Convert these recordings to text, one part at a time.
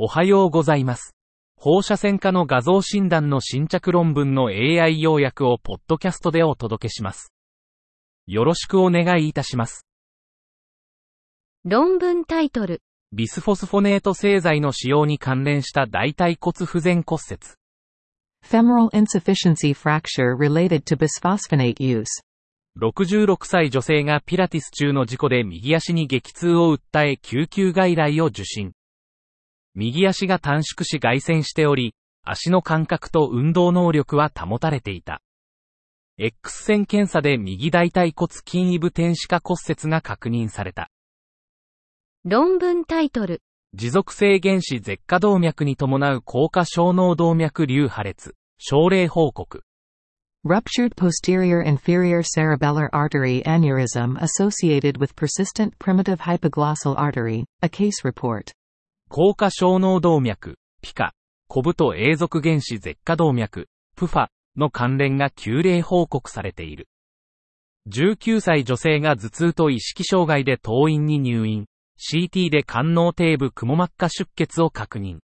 おはようございます。放射線科の画像診断の新着論文の AI 要約をポッドキャストでお届けします。よろしくお願いいたします。論文タイトル、ビスフォスフォネート製剤の使用に関連した大腿骨不全骨折。Femoral insufficiency fracture related to bisphosphonate use. 66歳女性がピラティス中の事故で右足に激痛を訴え救急外来を受診。右足が短縮し外旋しており、足の感覚と運動能力は保たれていた。X 線検査で右大腿骨筋異部転視化骨折が確認された。論文タイトル、持続性原子舌下動脈に伴う高架小脳動脈瘤破裂、症例報告。Ruptured posterior inferior cerebellar artery aneurysm associated with persistent primitive hypoglossal artery, a case report. 高架小脳動脈、ピカ、コブと永続原子舌下動脈、プファの関連が急例報告されている。19歳女性が頭痛と意識障害で当院に入院、CT で肝脳底部雲膜下出血を確認。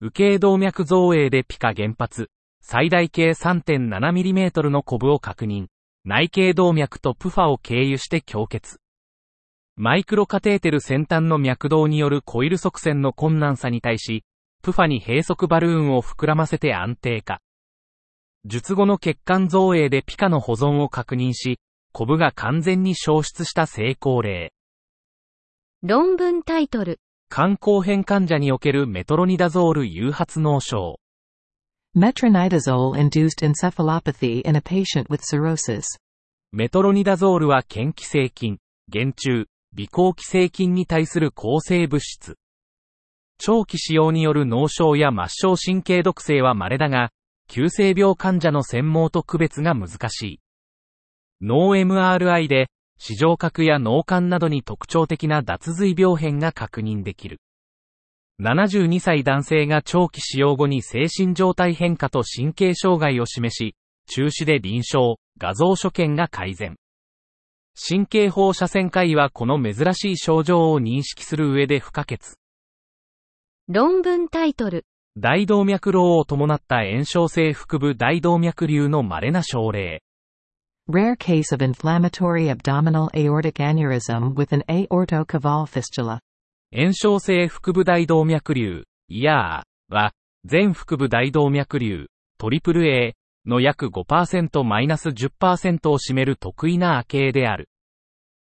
右頸動脈造影でピカ原発、最大径 3.7mm のコブを確認。内頸動脈とプファを経由して強血。マイクロカテーテル先端の脈動によるコイル側線の困難さに対し、プファに閉塞バルーンを膨らませて安定化。術後の血管造影でピカの保存を確認し、コブが完全に消失した成功例。論文タイトル、肝硬変患者におけるメトロニダゾール誘発脳症。Metronidazole-induced encephalopathy in a patient with cirrhosis. メトロニダゾールは嫌気性菌、原虫、微光気性菌に対する抗生物質。長期使用による脳症や末梢神経毒性は稀だが、急性病患者の専門と区別が難しい。脳 MRI で、視上核や脳幹などに特徴的な脱髄病変が確認できる。72歳男性が長期使用後に精神状態変化と神経障害を示し、中止で臨床、画像所見が改善。神経放射線科医はこの珍しい症状を認識する上で不可欠。論文タイトル、大動脈瘻を伴った炎症性腹部大動脈瘤の稀な症例。Rare case of inflammatory abdominal aortic aneurysm with an aortocaval fistula. 炎症性腹部大動脈瘤、イヤーは、全腹部大動脈瘤、トリプル A の約 5%-10% を占める得意な亜形である。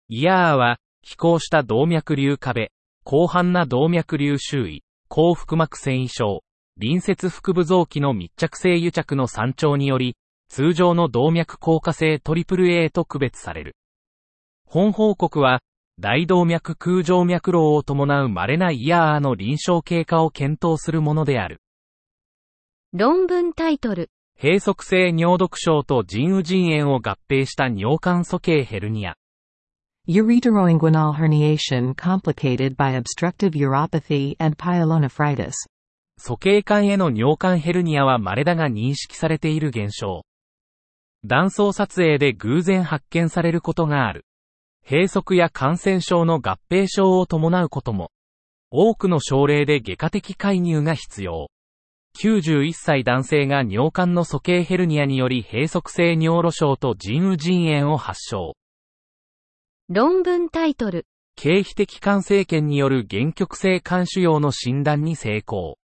イヤーは、飛行した動脈瘤壁、広範な動脈瘤周囲、高腹膜繊維症、隣接腹部臓器の密着性癒着の山頂により、通常の動脈硬化性トリプル A と区別される。本報告は、大動脈空静脈瘻を伴う稀なイヤーの臨床経過を検討するものである。論文タイトル、閉塞性尿毒症と腎盂腎炎を合併した尿管素形ヘルニア。Ureteroinguinal herniation complicated by obstructive uropathy and pyelonephritis. 素形管への尿管ヘルニアは稀だが認識されている現象。断層撮影で偶然発見されることがある。閉塞や感染症の合併症を伴うことも。多くの症例で外科的介入が必要。91歳男性が尿管の素形ヘルニアにより閉塞性尿路症と腎盂腎炎を発症。論文タイトル、経皮的肝生検による原曲性肝腫瘍の診断に成功。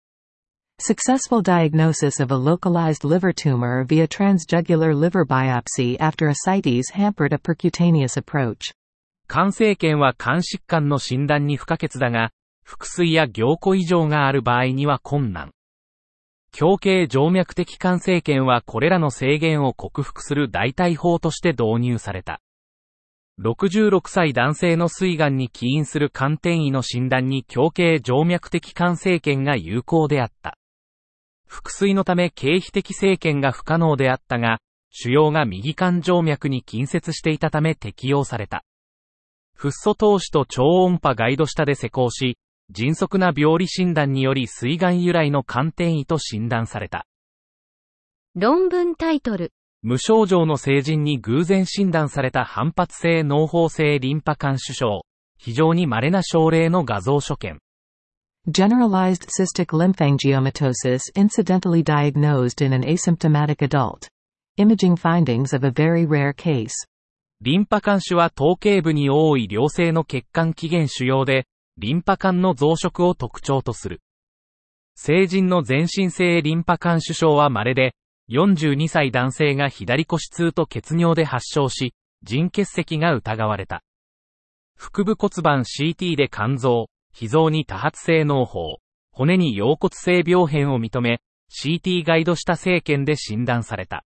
Successful diagnosis of a localized liver tumor via transjugular liver biopsy after ascites hampered a percutaneous approach. 肝生検は肝疾患の診断に不可欠だが、腹水や凝固異常がある場合には困難。胸径静脈的肝生検はこれらの制限を克服する代替法として導入された。66歳男性の膵がんに起因する肝転移の診断に胸径静脈的肝生検が有効であった。腹水のため経皮的生検が不可能であったが、腫瘍が右肝静脈に近接していたため適用された。フッ素投資と超音波ガイド下で施工し、迅速な病理診断により膵がん由来の肝転移と診断された。論文タイトル、無症状の成人に偶然診断された反発性脳胞性リンパ管腫症。非常に稀な症例の画像所見。Generalized cystic lymphangiomatosis incidentally diagnosed in an asymptomatic adult. Imaging findings of a very rare case. リンパ管腫は頭頸部に多い良性の血管起源腫瘍で、リンパ管の増殖を特徴とする。成人の全身性リンパ管腫症は稀で、42歳男性が左腰痛と血尿で発症し、腎結石が疑われた。腹部骨盤 CT で肝臓、脾臓に多発性脳胞、骨に腰骨性病変を認め、CT ガイドした生検で診断された。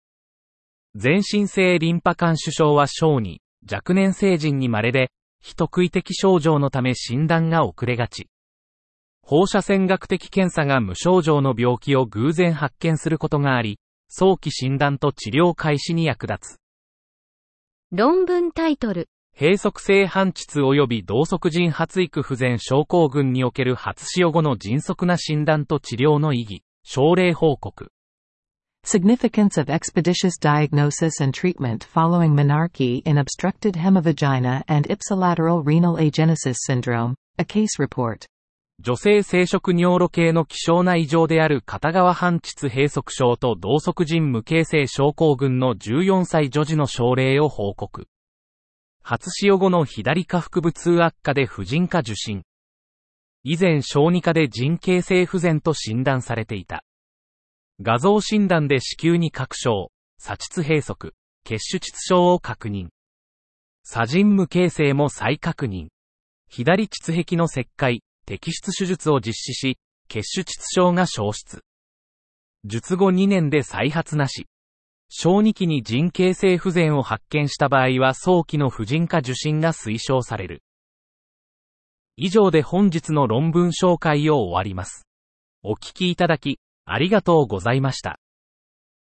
全身性リンパ管腫症は小児、若年成人に稀で、非特異的症状のため診断が遅れがち。放射線学的検査が無症状の病気を偶然発見することがあり、早期診断と治療開始に役立つ。論文タイトル。閉塞性反膣及び同側腎発育不全症候群における初使用後の迅速な診断と治療の意義、症例報告。Significance of expeditious diagnosis and treatment following menarche in obstructed hemivagina and ipsilateral renal agenesis syndrome, a case report. 女性生殖尿路系の希少な異常である片側半膣閉塞症と同側腎無形成症候群の14歳女児の症例を報告。初使用後の左下腹部痛悪化で婦人科受診。以前小児科で腎形成不全と診断されていた。画像診断で子宮に確証、左膣閉塞、血腫膣症を確認。左腎無形成も再確認。左膣壁の切開、摘出手術を実施し、血腫膣症が消失。術後2年で再発なし。小児期に腎形成不全を発見した場合は早期の婦人科受診が推奨される。以上で本日の論文紹介を終わります。お聞きいただき、ありがとうございました。